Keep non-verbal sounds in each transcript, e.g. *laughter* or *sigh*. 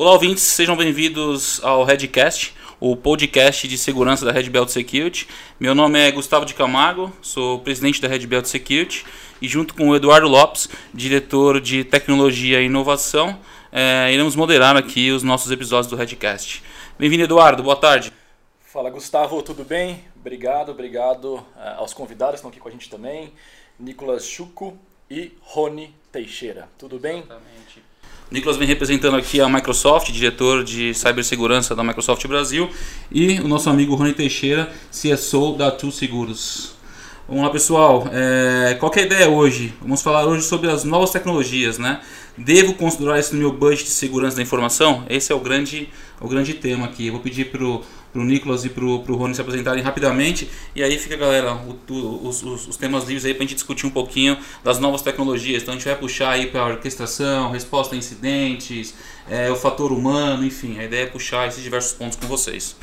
Olá, ouvintes, sejam bem-vindos ao Redcast, o podcast de segurança da Red Belt Security. Meu nome é Gustavo de Camargo, sou presidente da Red Belt Security e junto com o Eduardo Lopes, diretor de tecnologia e inovação, é, iremos moderar aqui os nossos episódios do Redcast. Bem-vindo, Eduardo, boa tarde. Fala, Gustavo, tudo bem? Obrigado, obrigado uh, aos convidados que estão aqui com a gente também, Nicolas Chuco e Rony Teixeira. Tudo bem? Exatamente. Nicolas vem representando aqui a Microsoft, diretor de cibersegurança da Microsoft Brasil, e o nosso amigo Rony Teixeira, CSO da Tu Seguros. Vamos lá, pessoal. É, qual é a ideia hoje? Vamos falar hoje sobre as novas tecnologias, né? Devo considerar isso no meu budget de segurança da informação? Esse é o grande, o grande tema aqui. Eu vou pedir para o Nicolas e para o Rony se apresentarem rapidamente. E aí fica, galera, o, o, os, os, temas livres aí para a gente discutir um pouquinho das novas tecnologias. Então a gente vai puxar aí para orquestração, resposta a incidentes, é, o fator humano, enfim. A ideia é puxar esses diversos pontos com vocês.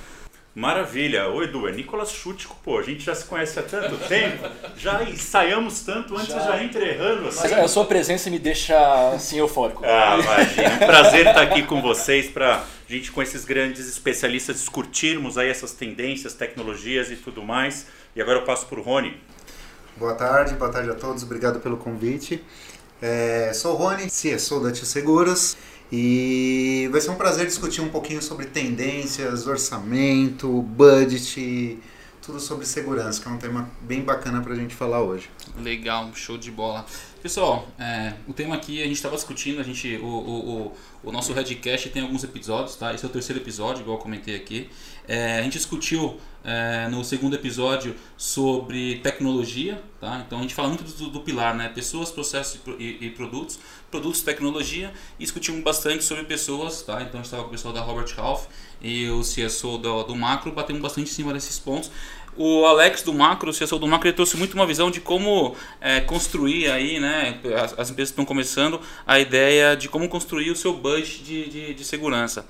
Maravilha. Oi, Edu, é Nicolas Chútico, pô, a gente já se conhece há tanto tempo, já ensaiamos tanto antes, já, já entra errando assim. Mas a sua presença me deixa assim eufórico. Ah, imagina. É um prazer estar aqui com vocês para a gente, com esses grandes especialistas, discutirmos aí essas tendências, tecnologias e tudo mais. E agora eu passo para o Rony. Boa tarde, boa tarde a todos, obrigado pelo convite. É, sou o Rony, CSO da Tio Seguros. E vai ser um prazer discutir um pouquinho sobre tendências, orçamento, budget, tudo sobre segurança, que é um tema bem bacana para a gente falar hoje. Legal, show de bola. Pessoal, é, o tema aqui a gente estava discutindo, a gente, o, o, o, o nosso Redcast tem alguns episódios, tá? Esse é o terceiro episódio, igual eu comentei aqui. É, a gente discutiu é, no segundo episódio sobre tecnologia, tá? Então a gente fala muito do, do pilar, né? Pessoas, processos e, e, produtos, produtos, tecnologia, e discutimos bastante sobre pessoas, tá? Então a gente estava com o pessoal da Robert Half e o CSO do, do Macro, batemos bastante em cima desses pontos. O Alex do Macro, o CSO do Macro, ele trouxe muito uma visão de como é, construir aí, né? As, as, empresas estão começando a ideia de como construir o seu budget de, de, de segurança.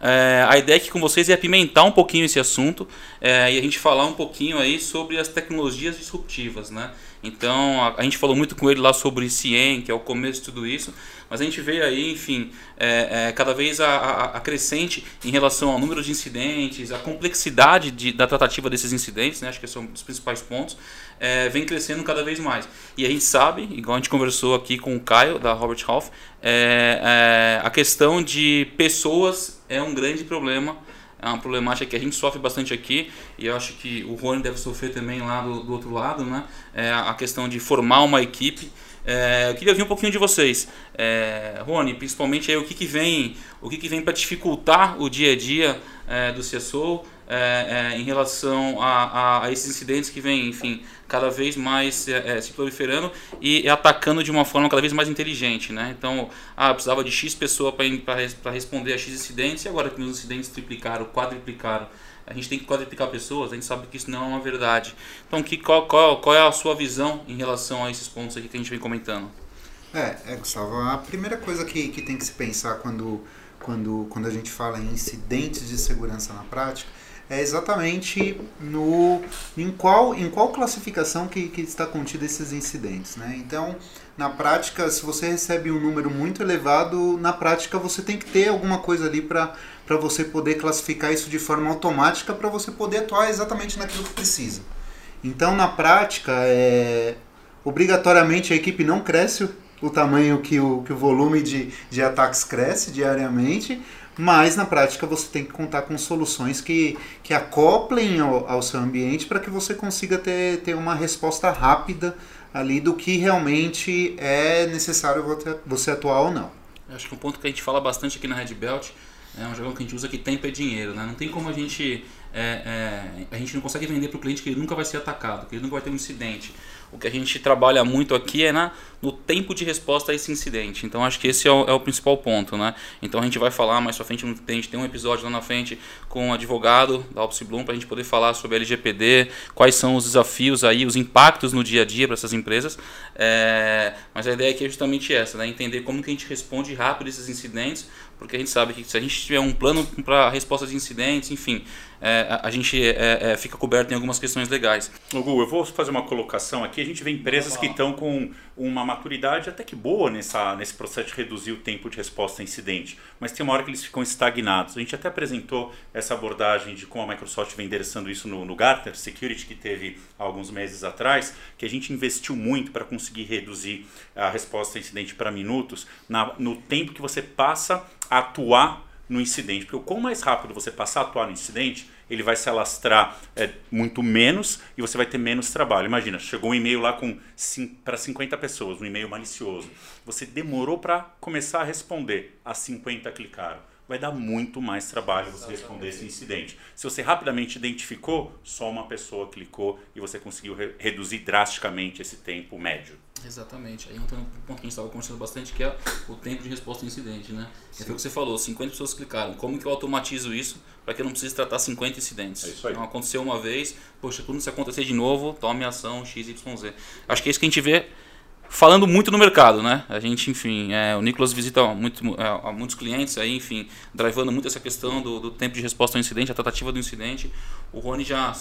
É, a ideia aqui com vocês é apimentar um pouquinho esse assunto é, e a gente falar um pouquinho aí sobre as tecnologias disruptivas, né? Então a, a gente falou muito com ele lá sobre CIEM, que é o começo de tudo isso. Mas a gente vê aí, enfim, é, é, cada vez a, a, a, crescente em relação ao número de incidentes, a complexidade de, da tratativa desses incidentes, né, acho que são um dos principais pontos, é, vem crescendo cada vez mais. E a gente sabe, igual a gente conversou aqui com o Caio, da Robert Half, é, é, a questão de pessoas é um grande problema é uma problemática que a gente sofre bastante aqui e eu acho que o Rony deve sofrer também lá do, do outro lado, né? É a questão de formar uma equipe. É, eu queria ouvir um pouquinho de vocês, é, Rony, principalmente aí, o que, que vem, o que, que vem para dificultar o dia a dia é, do CSO é, é, em relação a, a, a, esses incidentes que vêm, enfim, cada vez mais é, se proliferando e atacando de uma forma cada vez mais inteligente, né? Então, ah, precisava de X pessoa para responder a X incidentes e agora que os incidentes triplicaram, quadriplicaram a gente tem que quadriplicar pessoas, a gente sabe que isso não é uma verdade. Então, que, qual, qual, qual é a sua visão em relação a esses pontos aqui que a gente vem comentando? É, é Gustavo, a primeira coisa que, que tem que se pensar quando, quando, quando a gente fala em incidentes de segurança na prática é exatamente no em qual em qual classificação que, que está contido esses incidentes, né? Então, na prática, se você recebe um número muito elevado, na prática você tem que ter alguma coisa ali para você poder classificar isso de forma automática para você poder atuar exatamente naquilo que precisa. Então, na prática, é, obrigatoriamente a equipe não cresce o, o tamanho que o, que o volume de, de ataques cresce diariamente, mas na prática você tem que contar com soluções que, que acoplem ao, ao seu ambiente para que você consiga ter, ter uma resposta rápida ali do que realmente é necessário você atuar ou não. acho que um ponto que a gente fala bastante aqui na Red Belt é um jargão que a gente usa que tempo é dinheiro, né? Não tem como a gente é, é, a gente não consegue vender para o cliente que ele nunca vai ser atacado, que ele nunca vai ter um incidente. O que a gente trabalha muito aqui é na, no tempo de resposta a esse incidente. Então acho que esse é o, é o principal ponto. Né? Então a gente vai falar mais pra frente, a gente tem um episódio lá na frente com um advogado da Opsi Bloom para a gente poder falar sobre LGPD, quais são os desafios aí, os impactos no dia a dia para essas empresas. É, mas a ideia aqui é justamente essa, né? entender como que a gente responde rápido esses incidentes porque a gente sabe que se a gente tiver um plano para resposta de incidentes, enfim, é, a, a, gente é, é, fica coberto em algumas questões legais. Gu, eu vou fazer uma colocação aqui. A gente vê empresas que estão com uma maturidade até que boa nessa, nesse processo de reduzir o tempo de resposta a incidente, mas tem uma hora que eles ficam estagnados. A gente até apresentou essa abordagem de como a Microsoft vem endereçando isso no, no Gartner Security, que teve alguns meses atrás, que a gente investiu muito para conseguir reduzir a resposta a incidente para minutos na, no tempo que você passa a atuar no incidente. Porque quanto mais rápido você passar a atuar no incidente, ele vai se alastrar é, muito menos e você vai ter menos trabalho. Imagina, chegou um e-mail lá para 50 pessoas, um e-mail malicioso. Você demorou para começar a responder, as 50 clicaram. Vai dar muito mais trabalho você responder esse incidente. Se você rapidamente identificou, só uma pessoa clicou e você conseguiu re reduzir drasticamente esse tempo médio. Exatamente. Aí entrando no ponto que a gente estava conversando bastante, que é o tempo de resposta ao incidente, né? É foi o que você falou, 50 pessoas clicaram. Como que eu automatizo isso para que eu não precise tratar 50 incidentes? É isso aí. Então aconteceu uma vez, poxa, quando isso acontecer de novo, tome ação XYZ. Acho que é isso que a gente vê falando muito no mercado, né? A gente, enfim, é, o Nicolas visita muito, é, muitos clientes aí, enfim, drivando muito essa questão do, do, tempo de resposta ao incidente, a tratativa do incidente. O Rony já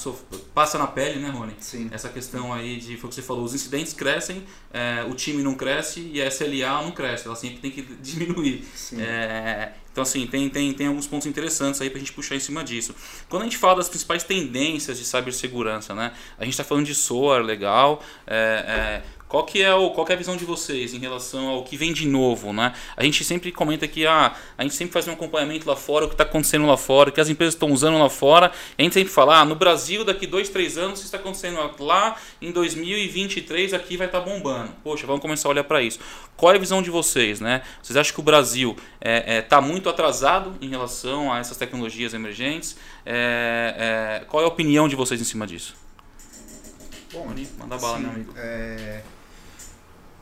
passa na pele, né, Rony? Sim. Essa questão aí de, foi o que você falou, os incidentes crescem, é, o time não cresce e a SLA não cresce, ela sempre tem que *laughs* diminuir. É, então, assim, tem, tem, tem alguns pontos interessantes aí para a gente puxar em cima disso. Quando a gente fala das principais tendências de cibersegurança, né? A gente está falando de SOAR, legal, é, é qual que, é o, qual é a visão de vocês em relação ao que vem de novo? Né? A gente sempre comenta que ah, a gente sempre faz um acompanhamento lá fora, o que está acontecendo lá fora, o que as empresas estão usando lá fora. a gente sempre fala, ah, no Brasil, daqui dois, três anos, isso está acontecendo lá, em 2023 aqui vai estar tá bombando. Poxa, vamos começar a olhar para isso. Qual é a visão de vocês? Né? Vocês acham que o Brasil está é, é, tá muito atrasado em relação a essas tecnologias emergentes? É, é qual é a opinião de vocês em cima disso? Bom, manda bala, sim, meu amigo. É,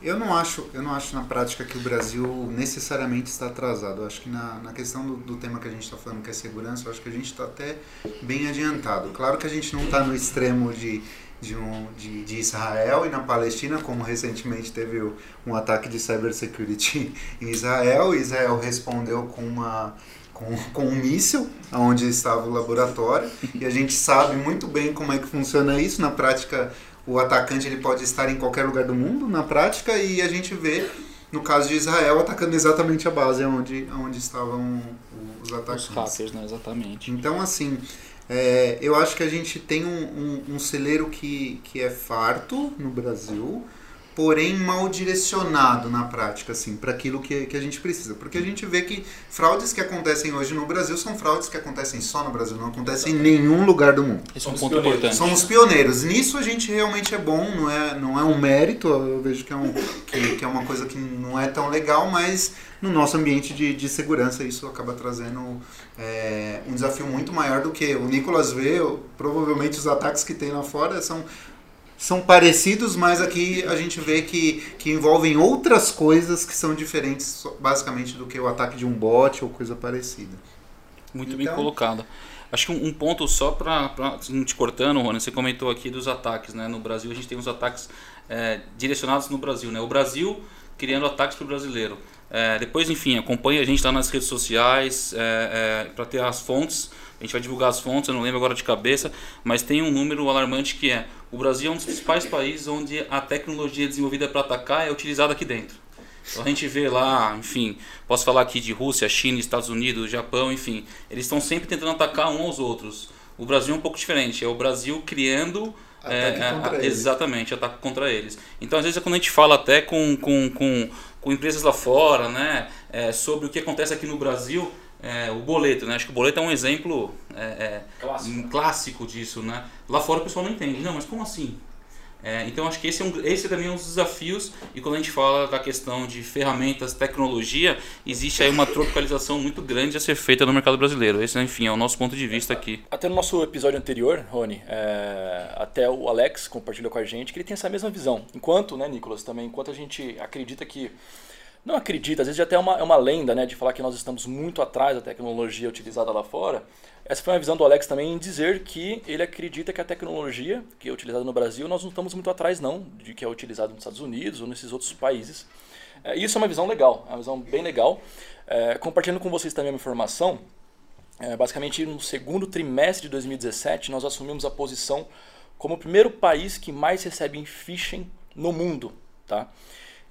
eu não acho, eu não acho na prática que o Brasil necessariamente está atrasado. Eu acho que na, na questão do, do tema que a gente está falando, que é segurança, eu acho que a gente está até bem adiantado. Claro que a gente não está no extremo de, de, um, de, de, Israel e na Palestina, como recentemente teve um ataque de cybersecurity *laughs* em Israel. Israel respondeu com uma com, com um míssil, onde estava o laboratório, e a gente sabe muito bem como é que funciona isso. Na prática, o atacante ele pode estar em qualquer lugar do mundo na prática e a gente vê no caso de Israel atacando exatamente a base onde, onde estavam os atacantes. Os hackers, né? Exatamente. Então, assim, é, eu acho que a gente tem um, um, um celeiro que, que é farto no Brasil, porém mal direcionado na prática, assim, para aquilo que, que a gente precisa. Porque a gente vê que fraudes que acontecem hoje no Brasil são fraudes que acontecem só no Brasil, não acontecem em nenhum lugar do mundo. Esse é um ponto importante. Somos pioneiros. Nisso a gente realmente é bom, não é, não é um mérito, eu vejo que é, um, que, que é uma coisa que não é tão legal, mas no nosso ambiente de, de segurança isso acaba trazendo é, um desafio muito maior do que o Nicolas vê, provavelmente os ataques que tem lá fora são são parecidos, mas aqui a gente vê que, que envolvem outras coisas que são diferentes, basicamente, do que o ataque de um bot ou coisa parecida. Muito então, bem colocado. Acho que um, ponto só para te cortando, Rony, você comentou aqui dos ataques, né? No Brasil a gente tem os ataques é, direcionados no Brasil, né? O Brasil criando ataques para o brasileiro. É, depois, enfim, acompanhe a gente lá nas redes sociais é, é para ter as fontes gente vai divulgar as fontes, eu não lembro agora de cabeça, mas tem um número alarmante que é: o Brasil é um dos principais países onde a tecnologia desenvolvida para atacar é utilizada aqui dentro. Então a gente vê lá, enfim, posso falar aqui de Rússia, China, Estados Unidos, Japão, enfim, eles estão sempre tentando atacar um aos outros. O Brasil é um pouco diferente, é o Brasil criando é, é, exatamente, ataque contra eles. Então, às vezes, quando a gente fala até com, com, com, com empresas lá fora, né, é, sobre o que acontece aqui no Brasil, é, o boleto, né? Acho que o boleto é um exemplo é, é, clássico. Um clássico disso, né? Lá fora o pessoal não entende. Não, mas como assim? É, então acho que esse, é um, esse também é um dos desafios e quando a gente fala da questão de ferramentas, tecnologia, existe aí uma tropicalização muito grande a ser feita no mercado brasileiro. Esse, enfim, é o nosso ponto de vista aqui. Até no nosso episódio anterior, Rony, é, até o Alex compartilhou com a gente que ele tem essa mesma visão. Enquanto, né, Nicolas, também, enquanto a gente acredita que não acredita, às vezes até é uma, é uma lenda né, de falar que nós estamos muito atrás da tecnologia utilizada lá fora. Essa foi uma visão do Alex também em dizer que ele acredita que a tecnologia que é utilizada no Brasil, nós não estamos muito atrás não, de que é utilizada nos Estados Unidos ou nesses outros países. É, isso é uma visão legal, é uma visão bem legal. É, compartilhando com vocês também uma informação, é, basicamente no segundo trimestre de 2017 nós assumimos a posição como o primeiro país que mais recebe em phishing no mundo, tá?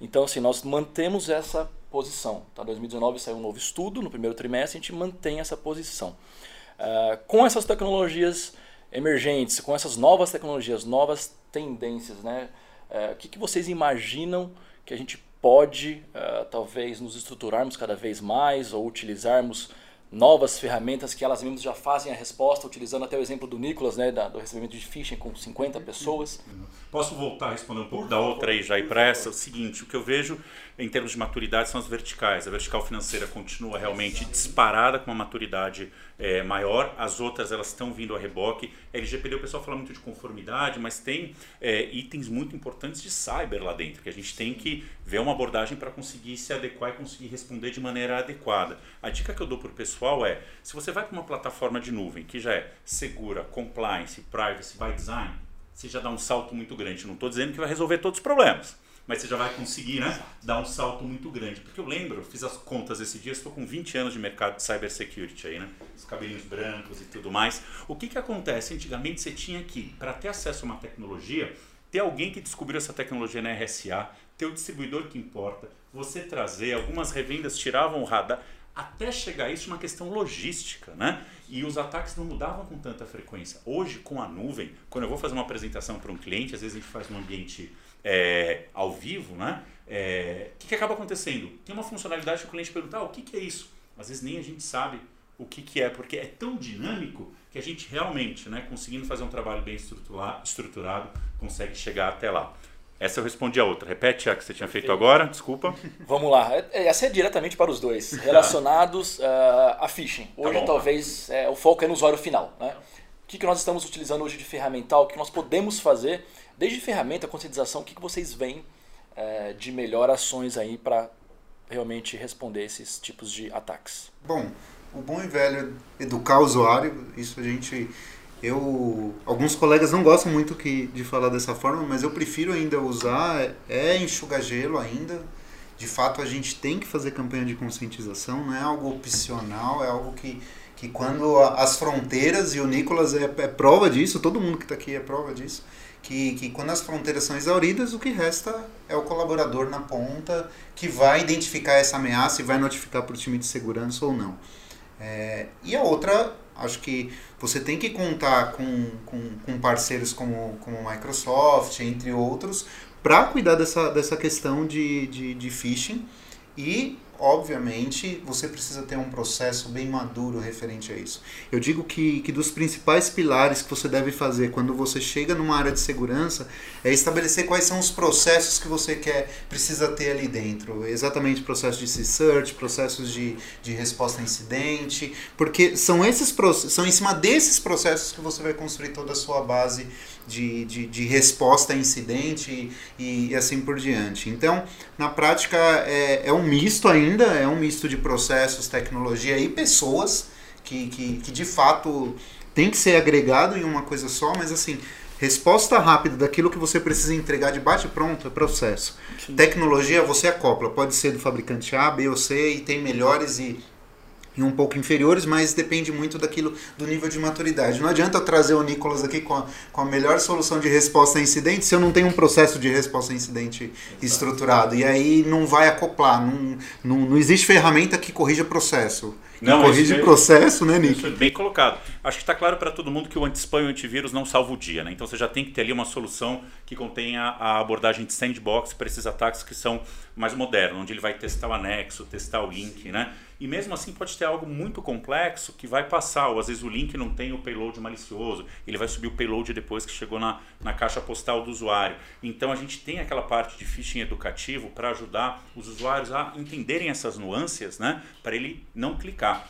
Então assim, nós mantemos essa posição. Tá? 2019 saiu um novo estudo, no primeiro trimestre a gente mantém essa posição. Uh, com essas tecnologias emergentes, com essas novas tecnologias, novas tendências, né? Uh, o que, que vocês imaginam que a gente pode, uh, talvez, nos estruturarmos cada vez mais ou utilizarmos novas ferramentas que elas mesmas já fazem a resposta, utilizando até o exemplo do Nicolas, né, da, do recebimento de phishing com 50 pessoas. Posso voltar a responder um pouco da outra aí já e para essa? O seguinte, o que eu vejo em termos de maturidade são as verticais. A vertical financeira continua realmente disparada com uma maturidade é, maior, as outras elas estão vindo a reboque. LGPD o pessoal fala muito de conformidade, mas tem é, itens muito importantes de cyber lá dentro, que a gente tem que ver uma abordagem para conseguir se adequar e conseguir responder de maneira adequada. A dica que eu dou para o pessoal é, se você vai para uma plataforma de nuvem que já é segura, compliance, privacy by design, você já dá um salto muito grande. Não estou dizendo que vai resolver todos os problemas mas você já vai conseguir né, dar um salto muito grande. Porque eu lembro, fiz as contas esse dia, estou com 20 anos de mercado de cybersecurity aí, né? Os cabelinhos brancos e tudo mais. O que, que acontece? Antigamente você tinha que, para ter acesso a uma tecnologia, ter alguém que descobriu essa tecnologia na RSA, ter o distribuidor que importa, você trazer, algumas revendas tiravam o radar, até chegar a isso uma questão logística, né? E os ataques não mudavam com tanta frequência. Hoje, com a nuvem, quando eu vou fazer uma apresentação para um cliente, às vezes a gente faz um ambiente é, ao vivo, né? É, o que, que, acaba acontecendo? Tem uma funcionalidade que o cliente pergunta, ah, o que, que é isso? Às vezes nem a gente sabe o que, que é, porque é tão dinâmico que a gente realmente, né, conseguindo fazer um trabalho bem estruturado, consegue chegar até lá. Essa eu respondi a outra. Repete a que você tinha feito agora, desculpa. *laughs* Vamos lá. É, essa é diretamente para os dois, *laughs* relacionados uh, a phishing. Tá hoje, tá talvez, é, o foco é no usuário final. Né? O que, que nós estamos utilizando hoje de ferramental, o que nós podemos fazer Desde ferramenta, conscientização, o que, que vocês veem é, de melhor ações aí para realmente responder esses tipos de ataques? Bom, o bom e velho educar o usuário, isso a gente eu alguns colegas não gostam muito que, de falar dessa forma, mas eu prefiro ainda usar é enxugar gelo ainda. De fato, a gente tem que fazer campanha de conscientização, não é algo opcional, é algo que, que quando as fronteiras, e o Nicolas é, é prova disso, todo mundo que está aqui é prova disso, que, que quando as fronteiras são exauridas, o que resta é o colaborador na ponta que vai identificar essa ameaça e vai notificar para o time de segurança ou não. É, e a outra, acho que você tem que contar com, com, com parceiros como, como Microsoft, entre outros, para cuidar dessa, dessa questão de, de, de phishing e obviamente, você precisa ter um processo bem maduro referente a isso. Eu digo que, que dos principais pilares que você deve fazer quando você chega numa área de segurança é estabelecer quais são os processos que você quer, precisa ter ali dentro. Exatamente processos de search, processos de, de resposta a incidente, porque são esses são em cima desses processos que você vai construir toda a sua base de, de, de resposta a incidente e, e, assim por diante. Então, na prática, é, é um misto ainda, é um misto de processos, tecnologia e pessoas que, que, que de fato tem que ser agregado em uma coisa só, mas assim, resposta rápida daquilo que você precisa entregar de bate pronto é processo. Sim. Tecnologia você acopla, pode ser do fabricante A, B ou C e tem melhores e e um pouco inferiores, mas depende muito daquilo do nível de maturidade. Não adianta eu trazer o Nicolas aqui com a, com a melhor solução de resposta a incidente se eu não tenho um processo de resposta a incidente Exato. estruturado. E aí não vai acoplar. Não, não, não existe ferramenta que corrija processo. Não, corrige processo, né, Nick? bem colocado. Acho que está claro para todo mundo que o anti-spam e o antivírus não salva o dia, né? Então você já tem que ter ali uma solução que contenha a abordagem de sandbox para esses ataques que são mais modernos, onde ele vai testar o anexo, testar o link, né? E mesmo assim pode ter algo muito complexo que vai passar, ou às vezes o link não tem o payload malicioso, ele vai subir o payload depois que chegou na, na caixa postal do usuário. Então a gente tem aquela parte de phishing educativo para ajudar os usuários a entenderem essas nuances, né? Para ele não clicar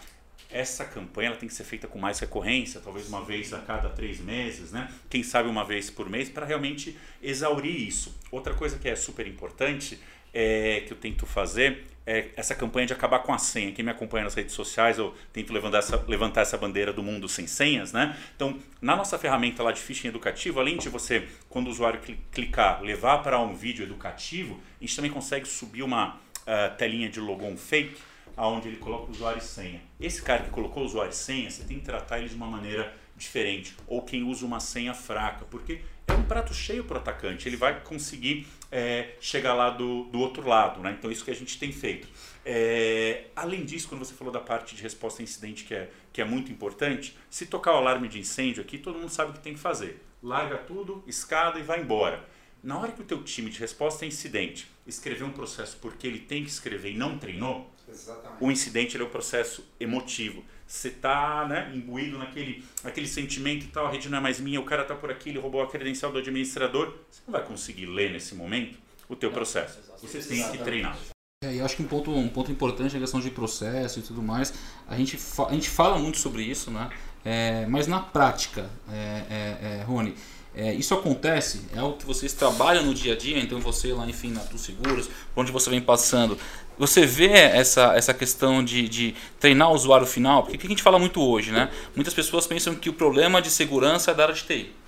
essa campanha ela tem que ser feita com mais recorrência, talvez uma vez a cada três meses, né? Quem sabe uma vez por mês, para realmente exaurir isso. Outra coisa que é super importante é, que eu tento fazer é essa campanha de acabar com a senha. Quem me acompanha nas redes sociais, eu tento levantar essa, levantar essa bandeira do mundo sem senhas, né? Então, na nossa ferramenta lá de phishing educativo, além de você, quando o usuário clicar, levar para um vídeo educativo, a gente também consegue subir uma uh, telinha de logon fake, aonde ele coloca o usuário e senha. Esse cara que colocou o usuário e senha, você tem que tratar ele de uma maneira diferente. Ou quem usa uma senha fraca, porque é um prato cheio para o atacante. Ele vai conseguir é, chegar lá do, do outro lado. Né? Então, isso que a gente tem feito. É, além disso, quando você falou da parte de resposta a incidente, que é, que é muito importante, se tocar o alarme de incêndio aqui, todo mundo sabe o que tem que fazer. Larga tudo, escada e vai embora. Na hora que o teu time de resposta a incidente escrever um processo porque ele tem que escrever e não treinou, Exatamente. o incidente é o processo emotivo. Você está né, imbuído naquele, naquele sentimento e tal, a rede não é mais minha, o cara está por aqui, ele roubou a credencial do administrador. Você não vai conseguir ler nesse momento o teu processo. Você tem que treinar. É, eu acho que um ponto, um ponto importante é a questão de processo e tudo mais. A gente, a gente fala muito sobre isso, né? É, mas na prática, é, é, é Rony, é, isso acontece, é algo que vocês trabalham no dia a dia, então você lá, enfim, na Tu Seguros, onde você vem passando, você vê essa, essa questão de, de treinar o usuário final, porque o que a gente fala muito hoje, né? Muitas pessoas pensam que o problema de segurança é da área de TI.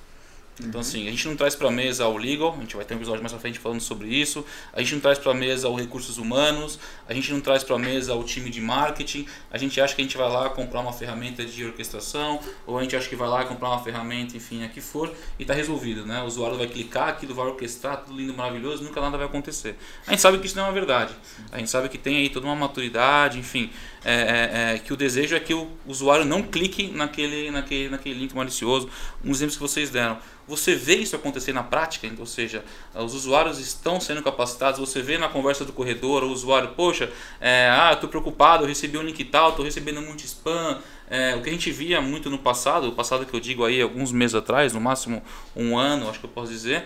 Então, assim, a gente não traz para a mesa o legal, a gente vai ter um episódio mais à frente falando sobre isso. A gente não traz para a mesa os recursos humanos, a gente não traz para a mesa o time de marketing. A gente acha que a gente vai lá comprar uma ferramenta de orquestração, ou a gente acha que vai lá comprar uma ferramenta, enfim, a que for, e está resolvido, né? O usuário vai clicar, aquilo vai orquestrar, tudo lindo, maravilhoso, nunca nada vai acontecer. A gente sabe que isso não é uma verdade. A gente sabe que tem aí toda uma maturidade, enfim, é, é, é, que o desejo é que o usuário não clique naquele, naquele, naquele link malicioso. Um exemplo que vocês deram. Você vê isso acontecer na prática, ou seja, os usuários estão sendo capacitados, você vê na conversa do corredor, o usuário, poxa, é, ah, estou preocupado, eu recebi um link tal, estou recebendo muito spam. É, o que a gente via muito no passado, o passado que eu digo aí alguns meses atrás, no máximo um ano, acho que eu posso dizer,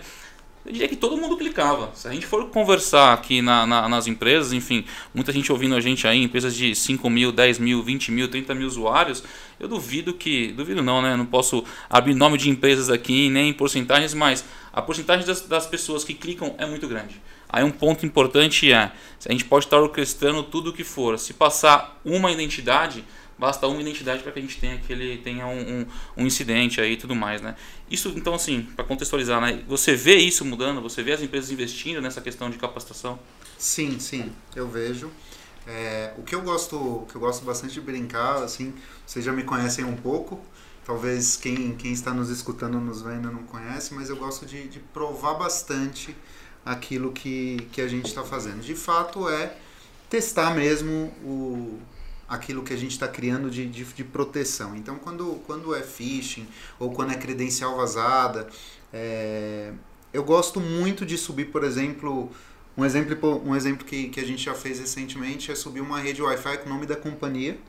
eu diria que todo mundo clicava. Se a gente for conversar aqui na, na, nas empresas, enfim, muita gente ouvindo a gente aí, empresas de 5 mil, 10 mil, 20 mil, 30 mil usuários, eu duvido que. Duvido não, né? Não posso abrir nome de empresas aqui, nem porcentagens, mas a porcentagem das, das pessoas que clicam é muito grande. Aí um ponto importante é, a gente pode estar orquestrando tudo o que for. Se passar uma identidade, basta uma identidade para que a gente tenha que ele tenha um, um, um, incidente aí e tudo mais, né? Isso, então, assim, para contextualizar, né? Você vê isso mudando? Você vê as empresas investindo nessa questão de capacitação? Sim, sim, eu vejo. É, o que eu gosto, que eu gosto bastante de brincar, assim, vocês já me conhecem um pouco. Talvez quem, quem está nos escutando, nos vendo, não conhece, mas eu gosto de, de provar bastante aquilo que, que a gente está fazendo. De fato, é testar mesmo o, aquilo que a gente está criando de, de, de, proteção. Então, quando, quando é phishing ou quando é credencial vazada, é, eu gosto muito de subir, por exemplo, um exemplo, um exemplo que, que a gente já fez recentemente é subir uma rede Wi-Fi com o nome da companhia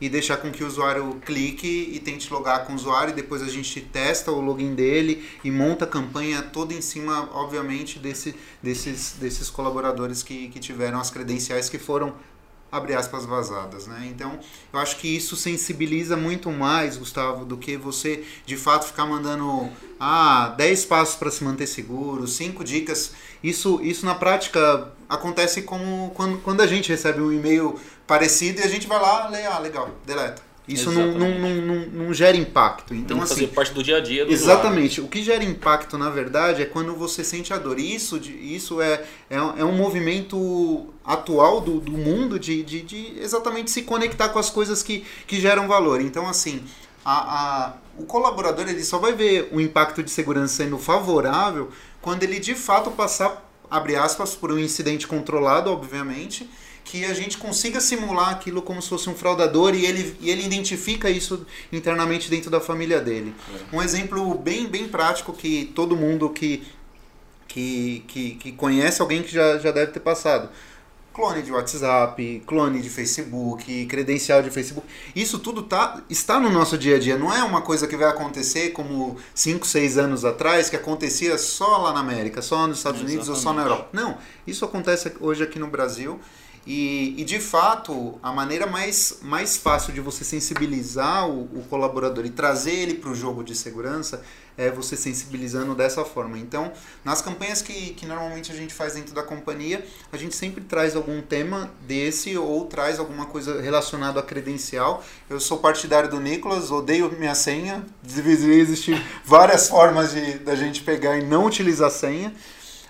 e deixar com que o usuário clique e tente logar com o usuário e depois a gente testa o login dele e monta a campanha toda em cima, obviamente, desse, desses, desses colaboradores que, que tiveram as credenciais que foram abre aspas vazadas, né? Então, eu acho que isso sensibiliza muito mais, Gustavo, do que você de fato ficar mandando ah, 10 passos para se manter seguro, 5 dicas. Isso isso na prática acontece como quando, quando a gente recebe um e-mail parecido e a gente vai lá, lê, ah, legal, deleta. Isso não, não, não, não, gera impacto. Então, assim, fazer parte do dia a dia do Exatamente. O que gera impacto, na verdade, é quando você sente a dor. Isso, isso é, é, é um movimento atual do, do mundo de, de, de, exatamente se conectar com as coisas que, que geram valor. Então, assim, a, a, o colaborador ele só vai ver o impacto de segurança sendo favorável quando ele de fato passar, abre aspas, por um incidente controlado, obviamente, que a gente consiga simular aquilo como se fosse um fraudador e ele, e ele identifica isso internamente dentro da família dele. É. Um exemplo bem, bem prático que todo mundo que, que, que, que conhece alguém que já, já deve ter passado clone de WhatsApp, clone de Facebook, credencial de Facebook. Isso tudo tá, está no nosso dia a dia. Não é uma coisa que vai acontecer como 5, 6 anos atrás, que acontecia só lá na América, só nos Estados Unidos Exatamente. ou só na Europa. Não, isso acontece hoje aqui no Brasil. E, e, de fato, a maneira mais, mais fácil de você sensibilizar o, o colaborador e trazer ele para o jogo de segurança é você sensibilizando dessa forma. Então, nas campanhas que, que normalmente a gente faz dentro da companhia, a gente sempre traz algum tema desse ou traz alguma coisa relacionada a credencial. Eu sou partidário do Nicolas, odeio minha senha. Existem várias formas de da gente pegar e não utilizar senha.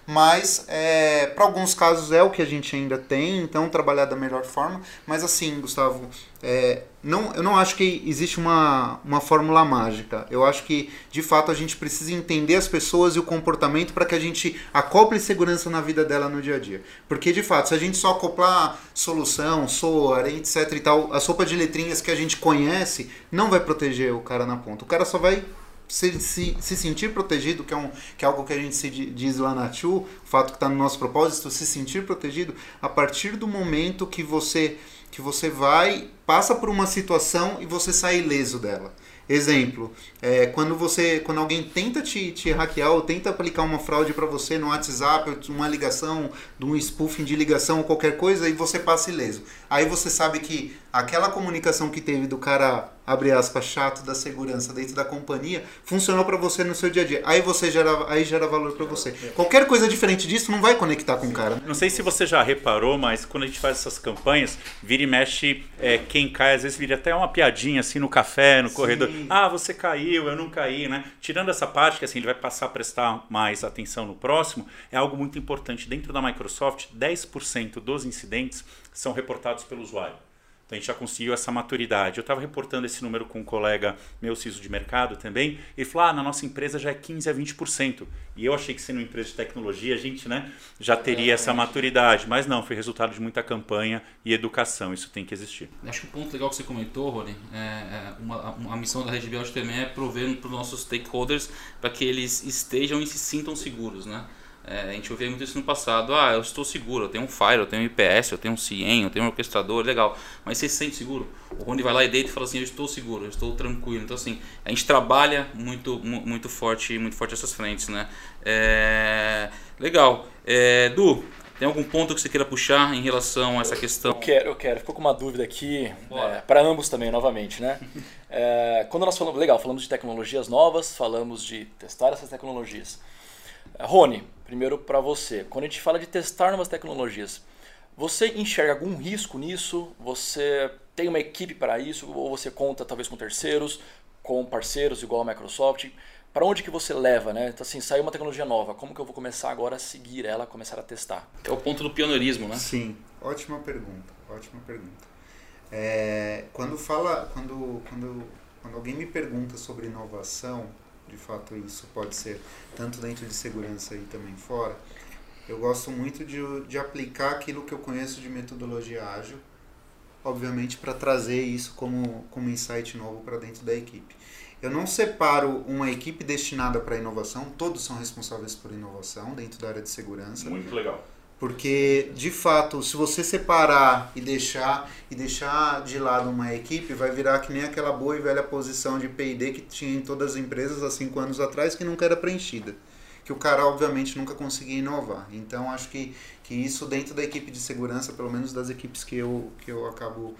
Mas é, para alguns casos é o que a gente ainda tem, então trabalhar da melhor forma. Mas assim, Gustavo, é, não, eu não acho que existe uma, uma fórmula mágica. Eu acho que, de fato, a gente precisa entender as pessoas e o comportamento para que a gente acople segurança na vida dela no dia a dia. Porque, de fato, se a gente só acoplar solução, SOAR, etc e tal, a sopa de letrinhas que a gente conhece, não vai proteger o cara na ponta. O cara só vai se, se, se sentir protegido, que é, um, que é algo que a gente se diz lá na TU, o fato que está no nosso propósito, se sentir protegido a partir do momento que você que você vai, passa por uma situação e você sai ileso dela. Exemplo, é, quando você, quando alguém tenta te, te hackear ou tenta aplicar uma fraude para você no WhatsApp, uma ligação, de um spoofing de ligação ou qualquer coisa, e você passa ileso. Aí você sabe que aquela comunicação que teve do cara, abre aspas, chato da segurança dentro da companhia, funcionou para você no seu dia a dia. Aí você gera, aí gera valor para você. Qualquer coisa diferente disso não vai conectar com o cara. Não sei se você já reparou, mas quando a gente faz essas campanhas, vira e mexe, é, quem cai, às vezes vira até uma piadinha assim no café, no Sim. corredor. Ah, você caiu, eu não caí, né? Tirando essa parte que assim, ele vai passar a prestar mais atenção no próximo, é algo muito importante. Dentro da Microsoft, 10% dos incidentes são reportados pelo usuário. Então a gente já conseguiu essa maturidade. Eu estava reportando esse número com um colega meu, CISO de mercado também. Ele falou: ah, na nossa empresa já é 15% a 20%. E eu achei que sendo uma empresa de tecnologia, a gente né, já teria essa maturidade. Mas não, foi resultado de muita campanha e educação. Isso tem que existir. Acho que o ponto legal que você comentou, Rony, é, é uma, uma missão da Red Belt também é prover para os nossos stakeholders para que eles estejam e se sintam seguros. Né? É, a gente ouvia muito isso no passado. Ah, eu estou seguro, eu tenho um Fire, eu tenho um IPS, eu tenho um CIEM, eu tenho um orquestrador, legal. Mas você se sente seguro? O Rony vai lá e deita e fala assim, eu estou seguro, eu estou tranquilo. Então assim, a gente trabalha muito, muito forte, muito forte essas frentes, né? É... Legal. É... Du, tem algum ponto que você queira puxar em relação a essa questão? Eu quero, eu quero. Ficou com uma dúvida aqui, é, para ambos também, novamente, né? *laughs* é, quando nós falamos, legal, falamos de tecnologias novas, falamos de testar essas tecnologias. Rony, primeiro para você. Quando a gente fala de testar novas tecnologias, você enxerga algum risco nisso? Você tem uma equipe para isso? Ou você conta talvez com terceiros, com parceiros igual a Microsoft? Para onde que você leva, né? Então, assim, saiu uma tecnologia nova, como que eu vou começar agora a seguir ela, começar a testar? É o ponto do pioneirismo, né? Sim, ótima pergunta, ótima pergunta. É, quando fala, quando, quando, quando alguém me pergunta sobre inovação, de fato isso pode ser tanto dentro de segurança e também fora, eu gosto muito de, de aplicar aquilo que eu conheço de metodologia ágil, obviamente para trazer isso como, como insight novo para dentro da equipe. Eu não separo uma equipe destinada para inovação, todos são responsáveis por inovação dentro da área de segurança. Muito legal. Porque, de fato, se você separar e deixar e deixar de lado uma equipe, vai virar que nem aquela boa e velha posição de P&D que tinha em todas as empresas há cinco anos atrás que nunca era preenchida. Que o cara, obviamente, nunca conseguia inovar. Então, acho que, que isso dentro da equipe de segurança, pelo menos das equipes que eu, que eu acabo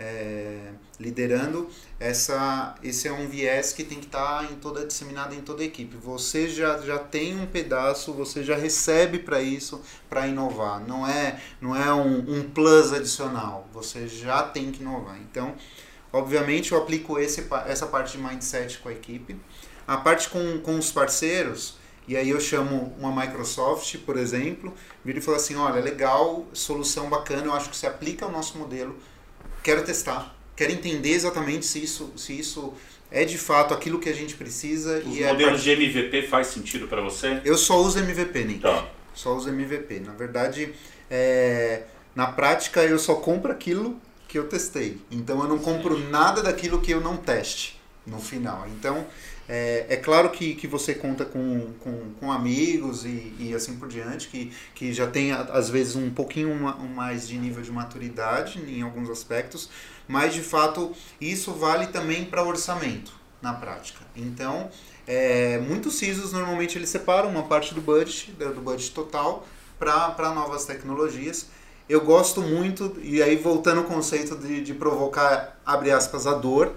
é, liderando, essa, esse é um viés que tem que estar tá em toda disseminado em toda a equipe. Você já, já tem um pedaço, você já recebe para isso, para inovar. Não é, não é um, um plus adicional, você já tem que inovar. Então, obviamente, eu aplico esse, essa parte de mindset com a equipe. A parte com, com os parceiros, e aí eu chamo uma Microsoft, por exemplo, vira e fala assim, olha, legal, solução bacana, eu acho que se aplica ao nosso modelo, quero testar, quero entender exatamente se isso, se isso é de fato aquilo que a gente precisa. Os e é modelos é de MVP faz sentido para você? Eu só uso MVP, Nick. Tá. Só uso MVP. Na verdade, é... na prática eu só compro aquilo que eu testei. Então eu não compro nada daquilo que eu não teste no final. Então é, é claro que, que você conta com, com, com amigos e, e assim por diante, que, que já tem às vezes um pouquinho mais de nível de maturidade em alguns aspectos, mas de fato isso vale também para orçamento na prática. Então, é, muitos CISOs normalmente eles separam uma parte do budget, do budget total, para novas tecnologias. Eu gosto muito, e aí voltando ao conceito de, de provocar, abre aspas, a dor,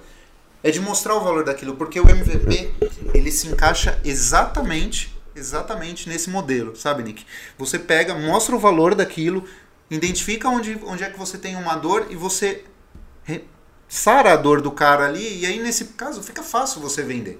é de mostrar o valor daquilo, porque o MVP ele se encaixa exatamente, exatamente nesse modelo, sabe, Nick? Você pega, mostra o valor daquilo, identifica onde, onde é que você tem uma dor e você sara a dor do cara ali, e aí nesse caso fica fácil você vender.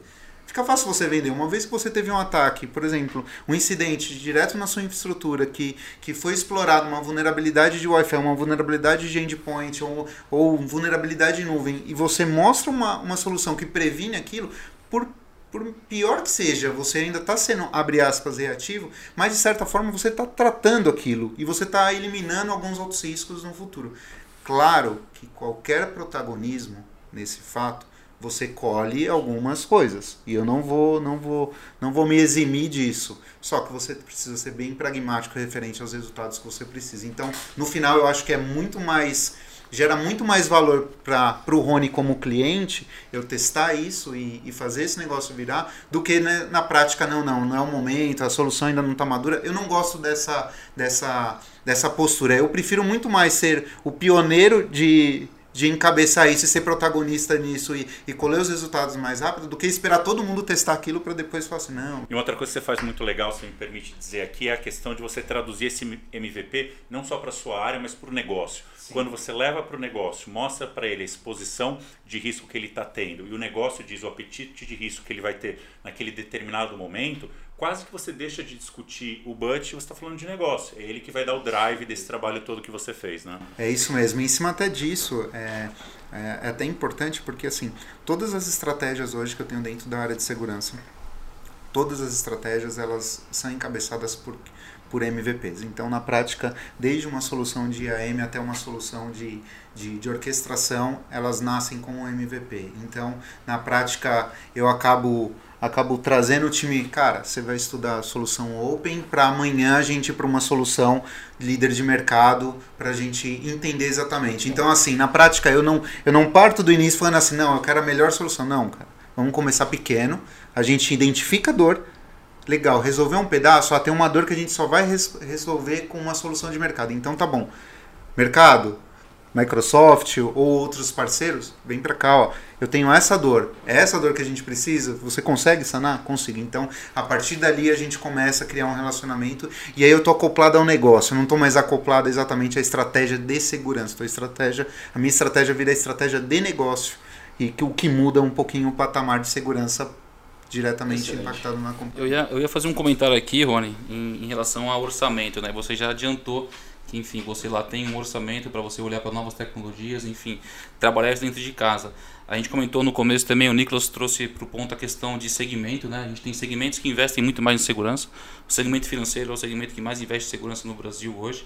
Fica fácil você vender. Uma vez que você teve um ataque, por exemplo, um incidente direto na sua infraestrutura que, que foi explorado uma vulnerabilidade de Wi-Fi, uma vulnerabilidade de endpoint ou, ou vulnerabilidade de nuvem, e você mostra uma, uma solução que previne aquilo, por por pior que seja, você ainda está sendo, abre aspas, reativo, mas de certa forma você está tratando aquilo e você está eliminando alguns outros riscos no futuro. Claro que qualquer protagonismo nesse fato você colhe algumas coisas. E eu não vou não vou não vou me eximir disso. Só que você precisa ser bem pragmático referente aos resultados que você precisa. Então no final eu acho que é muito mais gera muito mais valor para o Rony como cliente eu testar isso e, e fazer esse negócio virar do que né, na prática não não não é o momento a solução ainda não está madura. Eu não gosto dessa dessa dessa postura. Eu prefiro muito mais ser o pioneiro de de encabeçar isso e ser protagonista nisso e, e colher os resultados mais rápido do que esperar todo mundo testar aquilo para depois falar assim, não. E outra coisa que você faz muito legal, se me permite dizer aqui, é a questão de você traduzir esse MVP não só para sua área, mas para o negócio. Sim. Quando você leva para o negócio, mostra para ele a exposição de risco que ele está tendo e o negócio diz o apetite de risco que ele vai ter naquele determinado momento, quase que você deixa de discutir o Butch e você está falando de negócio. É ele que vai dar o drive desse trabalho todo que você fez, né? É isso mesmo. Em cima até disso, é, é, é até importante porque, assim, todas as estratégias hoje que eu tenho dentro da área de segurança, todas as estratégias, elas são encabeçadas por por MVPs. Então, na prática, desde uma solução de AM até uma solução de, de, de, orquestração, elas nascem com um MVP. Então, na prática, eu acabo acabo trazendo o time, cara, você vai estudar a solução open para amanhã a gente ir para uma solução líder de mercado para a gente entender exatamente. Então, assim, na prática eu não eu não parto do início falando assim, não, eu quero a melhor solução, não, cara. Vamos começar pequeno, a gente identifica a dor, legal, resolver um pedaço, só tem uma dor que a gente só vai res resolver com uma solução de mercado. Então, tá bom. Mercado, Microsoft ou outros parceiros, vem para cá, ó. Eu tenho essa dor, é essa dor que a gente precisa. Você consegue sanar? Consigo. Então, a partir dali a gente começa a criar um relacionamento e aí eu tô acoplado ao negócio. Eu não tô mais acoplado exatamente à estratégia de segurança. Tô estratégia, a minha estratégia vira a estratégia de negócio e que o que muda um pouquinho o patamar de segurança diretamente Excelente. impactado na companhia. Eu ia, eu ia fazer um comentário aqui, Rony, em, em relação ao orçamento, né? Você já adiantou que enfim você lá tem um orçamento para você olhar para novas tecnologias, enfim, trabalhar isso dentro de casa. A gente comentou no começo também, o Nicolas trouxe para o ponto a questão de segmento, né? A gente tem segmentos que investem muito mais em segurança. O segmento financeiro é o segmento que mais investe em segurança no Brasil hoje.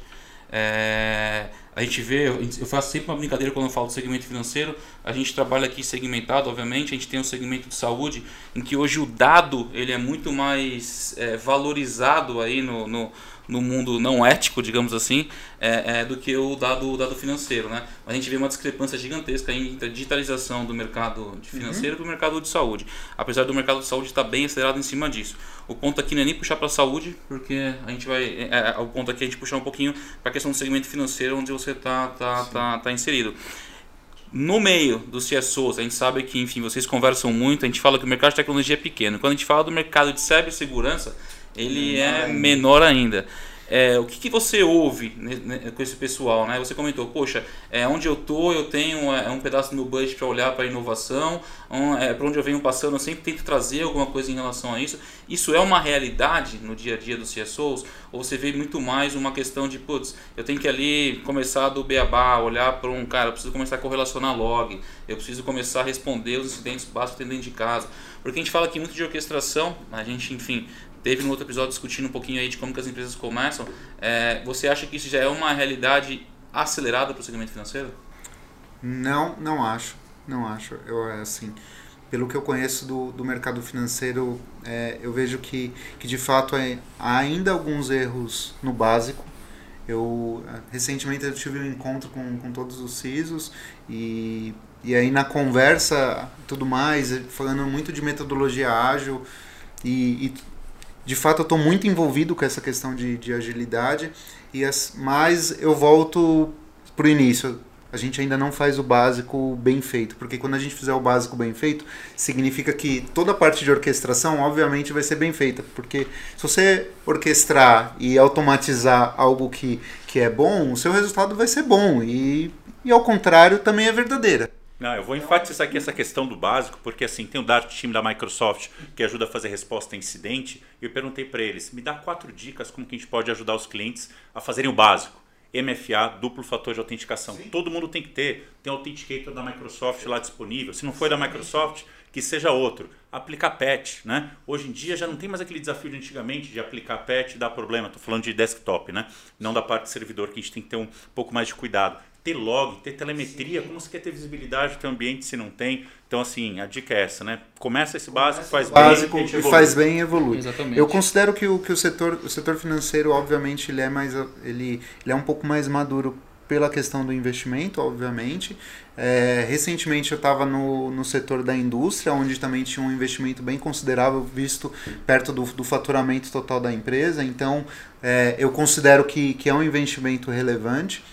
É, a gente vê, eu faço sempre uma brincadeira quando eu falo do segmento financeiro. A gente trabalha aqui segmentado, obviamente. A gente tem um segmento de saúde em que hoje o dado ele é muito mais é, valorizado aí no, no no mundo não ético, digamos assim, é, é, do que o dado, o dado financeiro. Né? A gente vê uma discrepância gigantesca entre a digitalização do mercado financeiro uhum. e do mercado de saúde. Apesar do mercado de saúde estar bem acelerado em cima disso. O ponto aqui não é nem puxar para a saúde, porque a gente vai. É, é, o ponto aqui é a gente puxar um pouquinho para a questão do segmento financeiro onde você está tá, tá, tá inserido no meio dos CSOs, a gente sabe que, enfim, vocês conversam muito, a gente fala que o mercado de tecnologia é pequeno. Quando a gente fala do mercado de cibersegurança, ele é menor ainda. É, o que, que você ouve com esse pessoal? Né? Você comentou, poxa, é, onde eu tô, eu tenho é, um pedaço no budget para olhar para a inovação, um, é, para onde eu venho passando, eu sempre tento trazer alguma coisa em relação a isso. Isso é uma realidade no dia a dia dos CSOs? Ou você vê muito mais uma questão de, putz, eu tenho que ali começar do beabá, olhar para um cara, eu preciso começar a correlacionar log, eu preciso começar a responder os incidentes básicos dentro de casa. Porque a gente fala aqui muito de orquestração, a gente, enfim, teve no outro episódio discutindo um pouquinho aí de como que as empresas começam. É, você acha que isso já é uma realidade acelerada para o segmento financeiro? Não, não acho. Não acho. Eu, é, assim, pelo que eu conheço do, do mercado financeiro, é, eu vejo que, que de fato é, há ainda alguns erros no básico. Eu recentemente eu tive um encontro com, com todos os CISOs e, e aí na conversa tudo mais, falando muito de metodologia ágil e, e de fato eu estou muito envolvido com essa questão de, de agilidade, e as, mas eu volto para o início. A gente ainda não faz o básico bem feito, porque quando a gente fizer o básico bem feito, significa que toda a parte de orquestração, obviamente, vai ser bem feita, porque se você orquestrar e automatizar algo que, que é bom, o seu resultado vai ser bom, e, e ao contrário também é verdadeira. Não, eu vou enfatizar aqui essa questão do básico, porque assim, tem o Dart Team da Microsoft que ajuda a fazer resposta a incidente, e eu perguntei para eles, me dá quatro dicas como que a gente pode ajudar os clientes a fazerem o básico. MFA, duplo fator de autenticação. Sim. Todo mundo tem que ter. Tem o Authenticator da Microsoft lá disponível. Se não for da Microsoft, que seja outro. Aplicar patch, né? Hoje em dia já não tem mais aquele desafio de antigamente de aplicar patch e dar problema. Estou falando de desktop, né? Não da parte de servidor, que a gente tem que ter um pouco mais de cuidado ter log, ter telemetria, Sim. como você quer ter visibilidade do teu ambiente se não tem. Então, assim, a dica é essa, né? Começa esse básico, faz básico bem. Básico e faz bem e evolui. Exatamente. Eu considero que o, que o, setor, o setor financeiro, obviamente, ele é, mais, ele, ele é um pouco mais maduro pela questão do investimento, obviamente. É, recentemente eu estava no, no setor da indústria, onde também tinha um investimento bem considerável, visto perto do, do faturamento total da empresa. Então, é, eu considero que, que é um investimento relevante.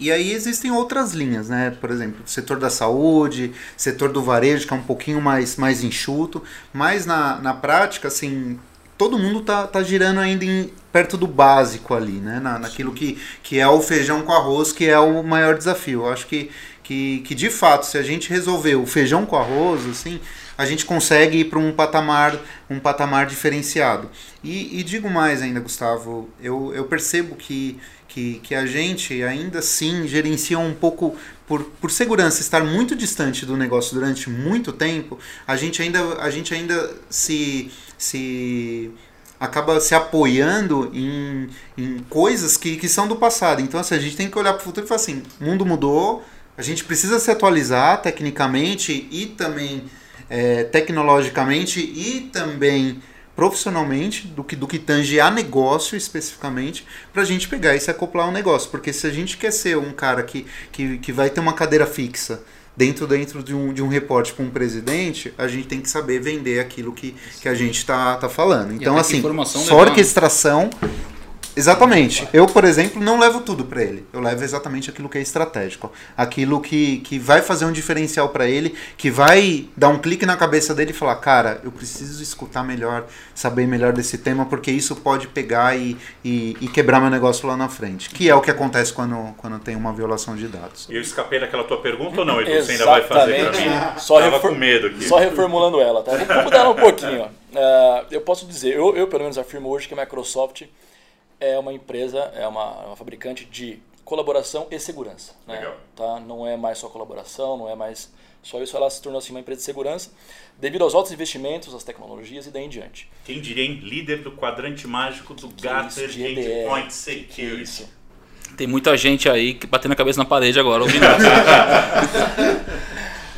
E aí existem outras linhas, né? Por exemplo, setor da saúde, setor do varejo, que é um pouquinho mais, mais enxuto. Mas na, na prática, assim, todo mundo tá, tá girando ainda em, perto do básico ali, né? Na, naquilo que, que é o feijão com arroz, que é o maior desafio. Eu acho que, que, que de fato, se a gente resolver o feijão com arroz, assim, a gente consegue ir para um patamar, um patamar diferenciado. E, e digo mais ainda, Gustavo, eu, eu percebo que que, que a gente ainda assim gerencia um pouco por, por segurança estar muito distante do negócio durante muito tempo, a gente ainda, a gente ainda se, se acaba se apoiando em, em coisas que, que são do passado. Então assim, a gente tem que olhar para o futuro e falar assim, o mundo mudou, a gente precisa se atualizar tecnicamente e também é, tecnologicamente e também profissionalmente do que, do que tange a negócio especificamente para a gente pegar e se acoplar ao negócio. Porque se a gente quer ser um cara que, que, que vai ter uma cadeira fixa dentro, dentro de, um, de um reporte com um presidente, a gente tem que saber vender aquilo que, que a gente está tá falando. Então, assim, só orquestração Exatamente. Eu, por exemplo, não levo tudo para ele. Eu levo exatamente aquilo que é estratégico. Aquilo que, que vai fazer um diferencial para ele, que vai dar um clique na cabeça dele e falar: cara, eu preciso escutar melhor, saber melhor desse tema, porque isso pode pegar e, e, e quebrar meu negócio lá na frente. Que é o que acontece quando, quando tem uma violação de dados. Eu escapei daquela tua pergunta ou não, Edu? Você ainda vai fazer para mim? Só Tava com medo aqui. Só reformulando ela, tá? Vou mudar ela um pouquinho. Uh, eu posso dizer, eu, eu pelo menos afirmo hoje que a Microsoft é uma empresa, é uma, uma fabricante de colaboração e segurança. Né? Legal. Tá? Não é mais só colaboração, não é mais só isso, ela se tornou assim uma empresa de segurança devido aos altos investimentos, às tecnologias e daí em diante. Quem diria, hein? Líder do quadrante mágico do Gartner Endpoint Security. Isso. Tem muita gente aí que batendo a cabeça na parede agora ouvindo. *laughs*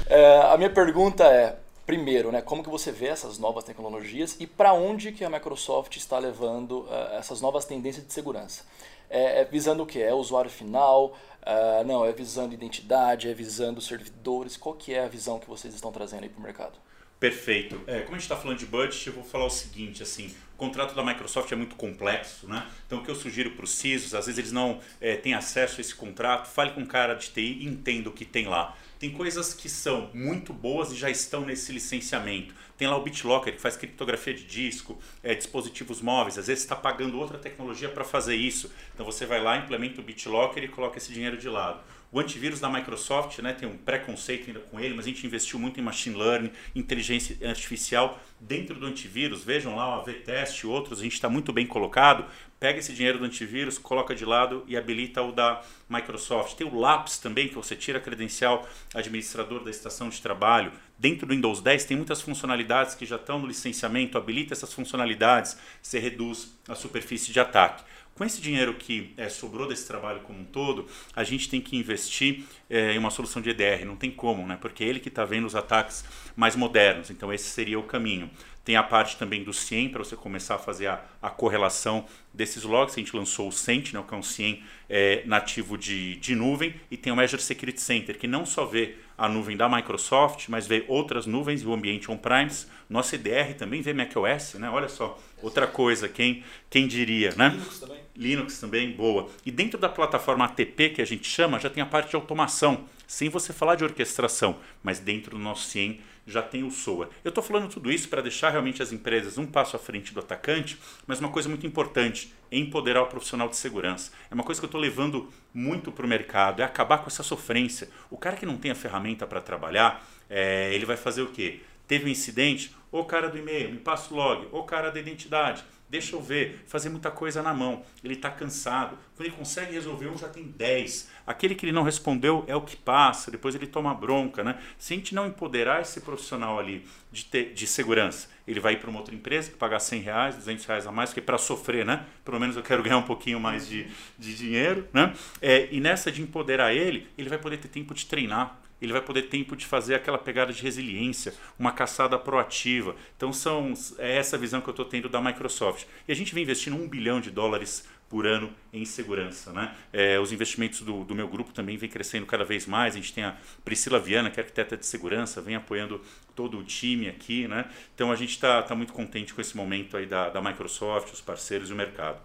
é, a minha pergunta é, primeiro, né, como que você vê essas novas tecnologias e para onde que a Microsoft está levando uh, essas novas tendências de segurança? É, é visando o que? É o usuário final? Uh, não, é visando identidade, é visando servidores? Qual que é a visão que vocês estão trazendo aí para o mercado? Perfeito. É, como a gente está falando de budget, eu vou falar o seguinte, assim, o contrato da Microsoft é muito complexo, né? Então o que eu sugiro para os CISOs, às vezes eles não é, têm acesso a esse contrato, fale com um cara de TI e entenda o que tem lá. Tem coisas que são muito boas e já estão nesse licenciamento. Tem lá o BitLocker, que faz criptografia de disco, é, dispositivos móveis. Às vezes está pagando outra tecnologia para fazer isso. Então você vai lá, implementa o BitLocker e coloca esse dinheiro de lado. O antivírus da Microsoft né, tem um preconceito ainda com ele, mas a gente investiu muito em machine learning, inteligência artificial dentro do antivírus. Vejam lá o AV-Test e outros, a gente está muito bem colocado. Pega esse dinheiro do antivírus, coloca de lado e habilita o da Microsoft. Tem o LAPS também, que você tira a credencial administrador da estação de trabalho. Dentro do Windows 10 tem muitas funcionalidades que já estão no licenciamento, habilita essas funcionalidades, você reduz a superfície de ataque. Com esse dinheiro que é, sobrou desse trabalho como um todo, a gente tem que investir é, em uma solução de EDR, não tem como, né? porque é ele que está vendo os ataques mais modernos, então esse seria o caminho. Tem a parte também do CIEM, para você começar a fazer a, a, correlação desses logs. A gente lançou o Sentinel, que é um CIEM é, nativo de, de nuvem, e tem o Azure Security Center, que não só vê a nuvem da Microsoft, mas vê outras nuvens e o ambiente on-premise. Nosso EDR também vê macOS, né? olha só, outra coisa, quem, quem diria, né? Linux também. Linux também, boa. E dentro da plataforma ATP, que a gente chama, já tem a parte de automação, sem você falar de orquestração, mas dentro do nosso CIEM já tem o SOA. Eu estou falando tudo isso para deixar realmente as empresas um passo à frente do atacante, mas uma coisa muito importante empoderar o profissional de segurança. É uma coisa que eu estou levando muito para o mercado, é acabar com essa sofrência. O cara que não tem a ferramenta para trabalhar, é, ele vai fazer o quê? Teve um incidente, o cara do e-mail, me passa o log, o cara da identidade, deixa eu ver, fazer muita coisa na mão. Ele está cansado. Quando ele consegue resolver um, já tem 10. Aquele que ele não respondeu é o que passa, depois ele toma bronca. Né? Se a gente não empoderar esse profissional ali de, ter, de segurança, ele vai ir para uma outra empresa que pagar 100 reais, 200 reais a mais, porque para sofrer, né? pelo menos eu quero ganhar um pouquinho mais de, de dinheiro. Né? É, e nessa de empoderar ele, ele vai poder ter tempo de treinar ele vai poder tempo de fazer aquela pegada de resiliência, uma caçada proativa. Então são é essa visão que eu estou tendo da Microsoft. E a gente vem investindo um bilhão de dólares por ano em segurança. Né? É, os investimentos do, do, meu grupo também vem crescendo cada vez mais. A gente tem a Priscila Viana, que é arquiteta de segurança, vem apoiando todo o time aqui. Né? Então a gente está tá muito contente com esse momento aí da, da Microsoft, os parceiros e o mercado.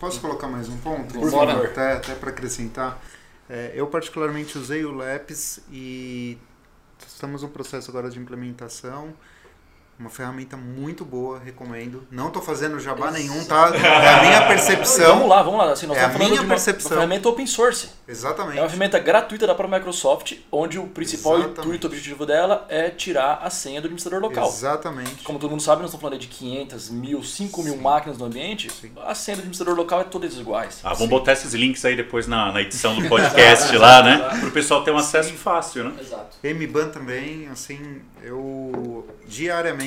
Posso colocar mais um ponto? Por favor. Até, até para acrescentar. É, eu particularmente usei o LEPS e estamos no processo agora de implementação. Uma ferramenta muito boa, recomendo. Não estou fazendo jabá nenhum, tá? É a minha *laughs* percepção. Vamos lá, vamos lá. Assim, nós É a minha uma, percepção. uma ferramenta open source. Exatamente. É uma ferramenta gratuita da própria Microsoft, onde o principal Exatamente. intuito objetivo dela é tirar a senha do administrador local. Exatamente. Como todo mundo sabe, nós estamos falando de 500, mil, 5 mil máquinas no ambiente. A senha do administrador local é todas iguais. Ah, vamos botar esses links aí depois na, na edição do *laughs* podcast lá, né? Para o pessoal ter um acesso fácil, né? Exato. MBAN também, assim, eu diariamente,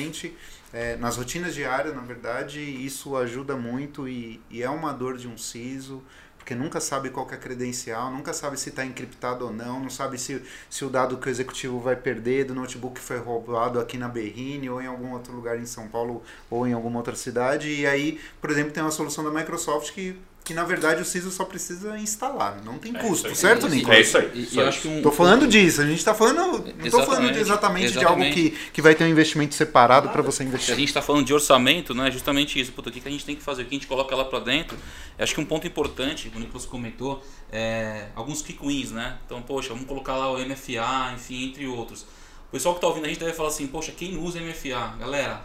é, nas rotinas diárias, na verdade, isso ajuda muito e, e é uma dor de um CISO, porque nunca sabe qual que é a credencial, nunca sabe se está encriptado ou não, não sabe se, se o dado que o executivo vai perder do notebook foi roubado aqui na Berrine ou em algum outro lugar em São Paulo ou em alguma outra cidade. E aí, por exemplo, tem uma solução da Microsoft que, que na verdade o CISO só precisa instalar, não tem É custo, aí. certo, E- Nicolas? É isso aí. E, e acho que um, Tô falando disso, a gente tá falando. Não tô falando Exatamente, de exatamente, de exatamente. algo que, que vai ter um investimento separado para você Se a investir. gente está falando de orçamento, né, é justamente isso. Puta, o que a gente tem que fazer? O que a gente coloca lá para dentro? Eu acho que um ponto importante, o Nicolas comentou, é alguns quick wins, né? Então, poxa, vamos colocar lá o MFA, enfim, entre outros. O pessoal que está ouvindo a gente deve falar assim, poxa, quem usa MFA? Galera,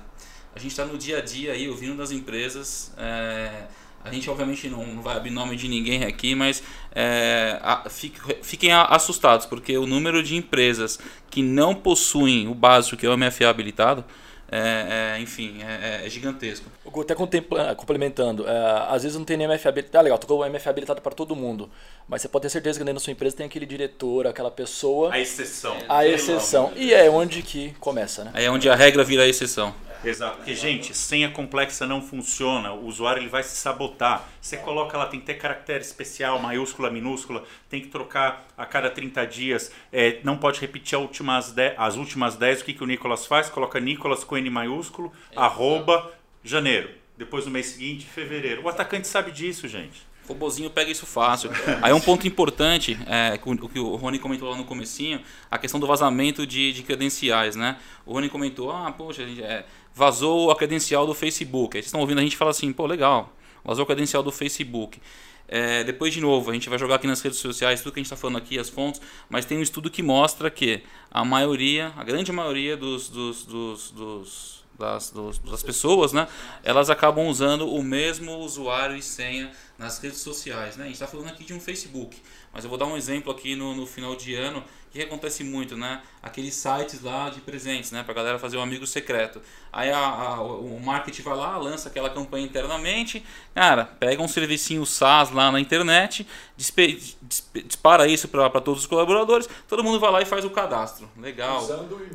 a gente está no dia a dia aí, ouvindo das empresas. é, a gente, obviamente, não, vai abrir nome de ninguém aqui, mas é, a- fique- fiquem assustados, porque o número de empresas que não possuem o básico, que é o MFA habilitado, é, é, enfim, é, é- é gigantesco. Eu Até complementando, é, às vezes não tem nem MFA habilitado. Ah, legal, tô com o MFA habilitado para todo mundo. Mas você pode ter certeza que dentro da sua empresa tem aquele diretor, aquela pessoa, A exceção. a exceção. E é onde que começa, né? Aí é onde a regra vira a exceção. Exato, porque gente, senha complexa não funciona, o usuário ele vai se sabotar. Você coloca lá, tem que ter caractere especial, maiúscula, minúscula, tem que trocar a cada 30 dias, é, não pode repetir as últimas 10, as últimas 10. O que, que o Nicolas faz? Coloca Nicolas com N maiúsculo, arroba, janeiro. Depois no mês seguinte, fevereiro. O atacante sabe disso, gente. Robozinho pega isso fácil. Aí um ponto importante, é, que o o que o Rony comentou lá no comecinho, a questão do vazamento de, de credenciais, né? O Rony comentou, ah, poxa, é, vazou a credencial do Facebook. Aí vocês estão ouvindo a gente falar assim, pô, legal, vazou a credencial do Facebook. É, depois, de novo, a gente vai jogar aqui nas redes sociais tudo que a gente está falando aqui, as fontes, mas tem um estudo que mostra que a maioria, a grande maioria dos, dos, dos, dos das, das pessoas, né? Elas acabam usando o mesmo usuário e senha nas redes sociais, né? A gente está falando aqui de um Facebook, mas eu vou dar um exemplo aqui no, no final de ano que acontece muito, né? Aqueles sites lá de presentes, né? Para galera fazer um amigo secreto. Aí a- a- o marketing vai lá, lança aquela campanha internamente, cara, pega um servicinho SaaS lá na internet, dispe- dispe- dispara isso para todos os colaboradores, todo mundo vai lá e faz o cadastro. Legal.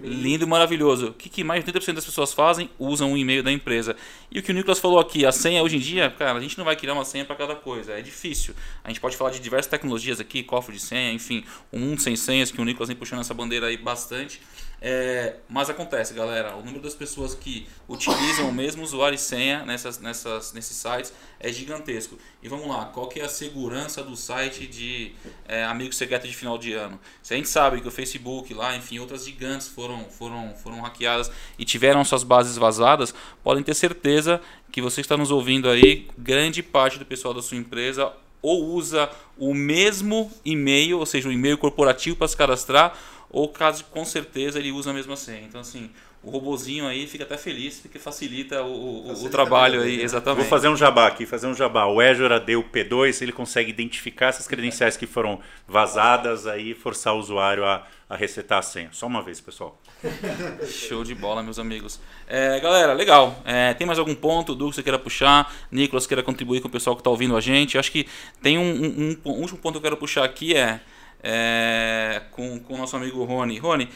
Lindo e maravilhoso. O que, que mais de 80% das pessoas fazem? Usam o e-mail da empresa. E o que o Nicolas falou aqui, a senha hoje em dia, cara, a gente não vai criar uma senha para cada coisa, é difícil. A gente pode falar de diversas tecnologias aqui, cofre de senha, enfim, um mundo sem senhas que o Nicolas vem puxando essa bandeira aí bastante. É, mas acontece, galera, o número das pessoas que utilizam o mesmo usuário e senha nessas, nessas, nesses sites é gigantesco. E vamos lá, qual que é a segurança do site de é, amigo secreto de final de ano? Se a gente sabe que o Facebook lá, enfim, outras gigantes foram, foram, foram hackeadas e tiveram suas bases vazadas, podem ter certeza que você está nos ouvindo aí, grande parte do pessoal da sua empresa ou usa o mesmo e-mail, ou seja, o e-mail corporativo para se cadastrar, ou caso com certeza ele usa a mesma senha. Então assim, o robozinho aí fica até feliz porque facilita o, facilita o trabalho aí, né? exatamente. Vou fazer um jabá aqui, fazer um jabá. O Azure AD, o P2, ele consegue identificar essas credenciais que foram vazadas aí e forçar o usuário a, a resetar a senha. Só uma vez, pessoal. *laughs* Show de bola, meus amigos. É, galera, legal. É, tem mais algum ponto, Du, que você queira puxar? Nicolas, queira contribuir com o pessoal que está ouvindo a gente? Acho que tem um, um, um, último ponto que eu quero puxar aqui é, é com, com o nosso amigo Rony. Rony,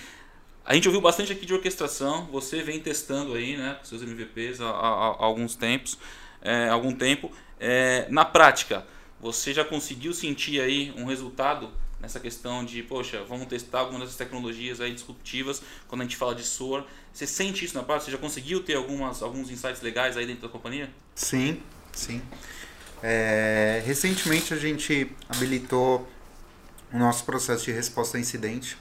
a gente ouviu bastante aqui de orquestração. Você vem testando aí, né, com seus MVPs há, há, há alguns tempos, é, algum tempo. É, na prática, você já conseguiu sentir aí um resultado nessa questão de, poxa, vamos testar algumas dessas tecnologias aí disruptivas quando a gente fala de SOAR. Você sente isso na prática? Você já conseguiu ter algumas, alguns insights legais aí dentro da companhia? Sim, sim. É, recentemente a gente habilitou o nosso processo de resposta a incidente.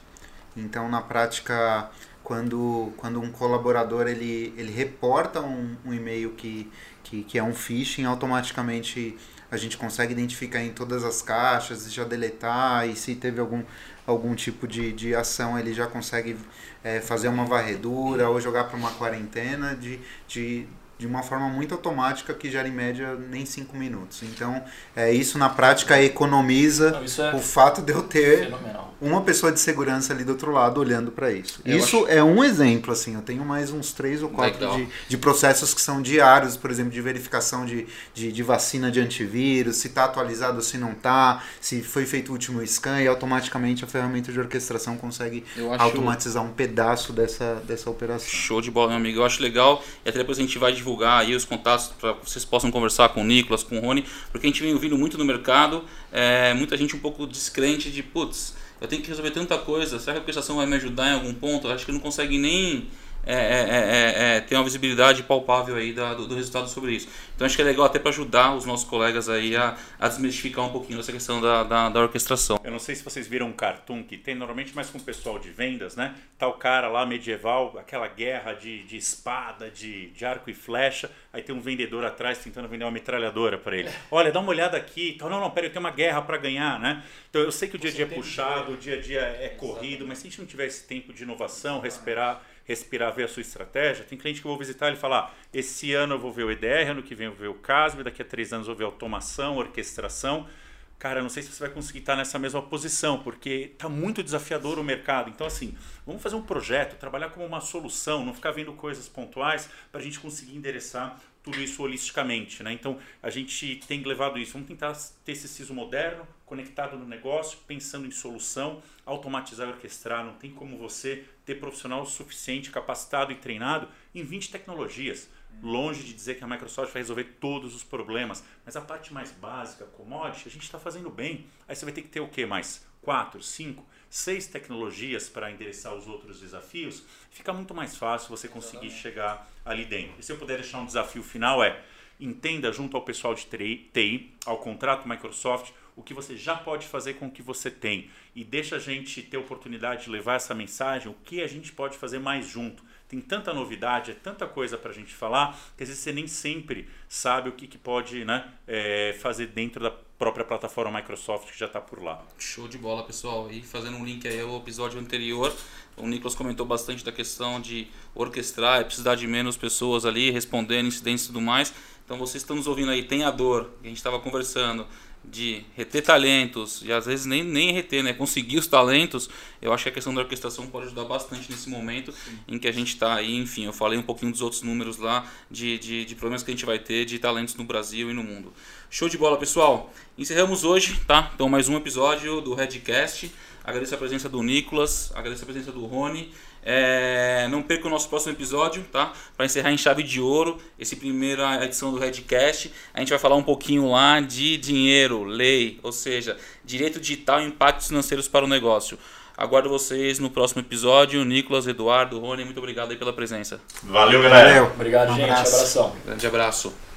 Então, na prática, quando, quando um colaborador ele, ele reporta um, um e-mail que, que, que é um phishing, automaticamente a gente consegue identificar em todas as caixas e já deletar, e se teve algum, algum tipo de, de ação, ele já consegue é, fazer uma varredura ou jogar para uma quarentena de, de de uma forma muito automática que gera em média nem 5 minutos. Então, é, isso na prática economiza Não, é o fato de eu ter fenomenal. uma pessoa de segurança ali do outro lado olhando para isso. Eu isso acho... é um exemplo, assim, eu tenho mais uns três ou quatro de, de, processos que são diários, por exemplo, de verificação de, de, de vacina de antivírus, se está atualizado ou se não está, se foi feito o último scan e automaticamente a ferramenta de orquestração consegue acho... automatizar um pedaço dessa, dessa operação. Show de bola, meu amigo. Eu acho legal e até depois a gente vai divulgar aí os contatos para vocês possam conversar com o Nicolas, com o Rony, porque a gente vem ouvindo muito no mercado, é, muita gente um pouco descrente de, putz, eu tenho que resolver tanta coisa, será que a prestação vai me ajudar em algum ponto? Eu acho que não consegue nem é, é, é, ter uma visibilidade palpável aí da, do, do, resultado sobre isso. Então acho que é legal até para ajudar os nossos colegas aí a, a desmistificar um pouquinho essa questão da, da, da, orquestração. Eu não sei se vocês viram um cartoon que tem normalmente mais com o pessoal de vendas, né? Tá o cara lá medieval, aquela guerra de, de espada, de, de arco e flecha, aí tem um vendedor atrás tentando vender uma metralhadora para ele. Olha, dá uma olhada aqui, então, não, não, pera, eu tenho uma guerra para ganhar, né? Então eu sei que o dia a dia é puxado, o dia a dia é corrido, mas se a gente não tiver esse tempo de inovação, respirar respirar, ver a sua estratégia. Tem cliente que eu vou visitar e falar: ah, esse ano eu vou ver o EDR, ano que vem eu vou ver o CASB, daqui a três anos eu vou ver automação, orquestração. Cara, não sei se você vai conseguir estar nessa mesma posição, porque está muito desafiador o mercado. Então, assim, vamos fazer um projeto, trabalhar como uma solução, não ficar vendo coisas pontuais para a gente conseguir endereçar tudo isso holisticamente. Né? Então, a gente tem levado isso. Vamos tentar ter esse CISO moderno, conectado no negócio, pensando em solução, automatizar e orquestrar. Não tem como você ter profissional suficiente, capacitado e treinado em 20 tecnologias. Longe de dizer que a Microsoft vai resolver todos os problemas, mas a parte mais básica, commodity, a gente está fazendo bem. Aí você vai ter que ter o que mais? Quatro, cinco, seis tecnologias para endereçar os outros desafios. Fica muito mais fácil você conseguir chegar ali dentro. E se eu puder deixar um desafio final é entenda junto ao pessoal de TI, ao contrato Microsoft, o que você já pode fazer com o que você tem e deixa a gente ter a oportunidade de levar essa mensagem, o que a gente pode fazer mais junto. Tem tanta novidade, é tanta coisa para a gente falar, que às vezes você nem sempre sabe o que, que pode né, é, fazer dentro da própria plataforma Microsoft que já está por lá. Show de bola, pessoal. E fazendo um link aí ao episódio anterior, o Nicolas comentou bastante da questão de orquestrar e precisar de menos pessoas ali respondendo incidentes e tudo mais. Então vocês estão nos ouvindo aí, tem a dor, a gente estava conversando, de reter talentos e às vezes nem, nem reter, né? Conseguir os talentos, eu acho que a questão da orquestração pode ajudar bastante nesse momento Sim. em que a gente está aí, enfim, eu falei um pouquinho dos outros números lá de, de, de, problemas que a gente vai ter de talentos no Brasil e no mundo. Show de bola, pessoal! Encerramos hoje, tá? Então mais um episódio do Redcast. Agradeço a presença do Nicolas, agradeço a presença do Rony. É, não perca o nosso próximo episódio, tá? Para encerrar em chave de ouro, essa primeira edição do Redcast, a gente vai falar um pouquinho lá de dinheiro, lei, ou seja, direito digital e impactos financeiros para o negócio. Aguardo vocês no próximo episódio. Nicolas, Eduardo, Rony, muito obrigado aí pela presença. Valeu, galera. Valeu. Obrigado, Um gente. abraço. Abração. Grande abraço.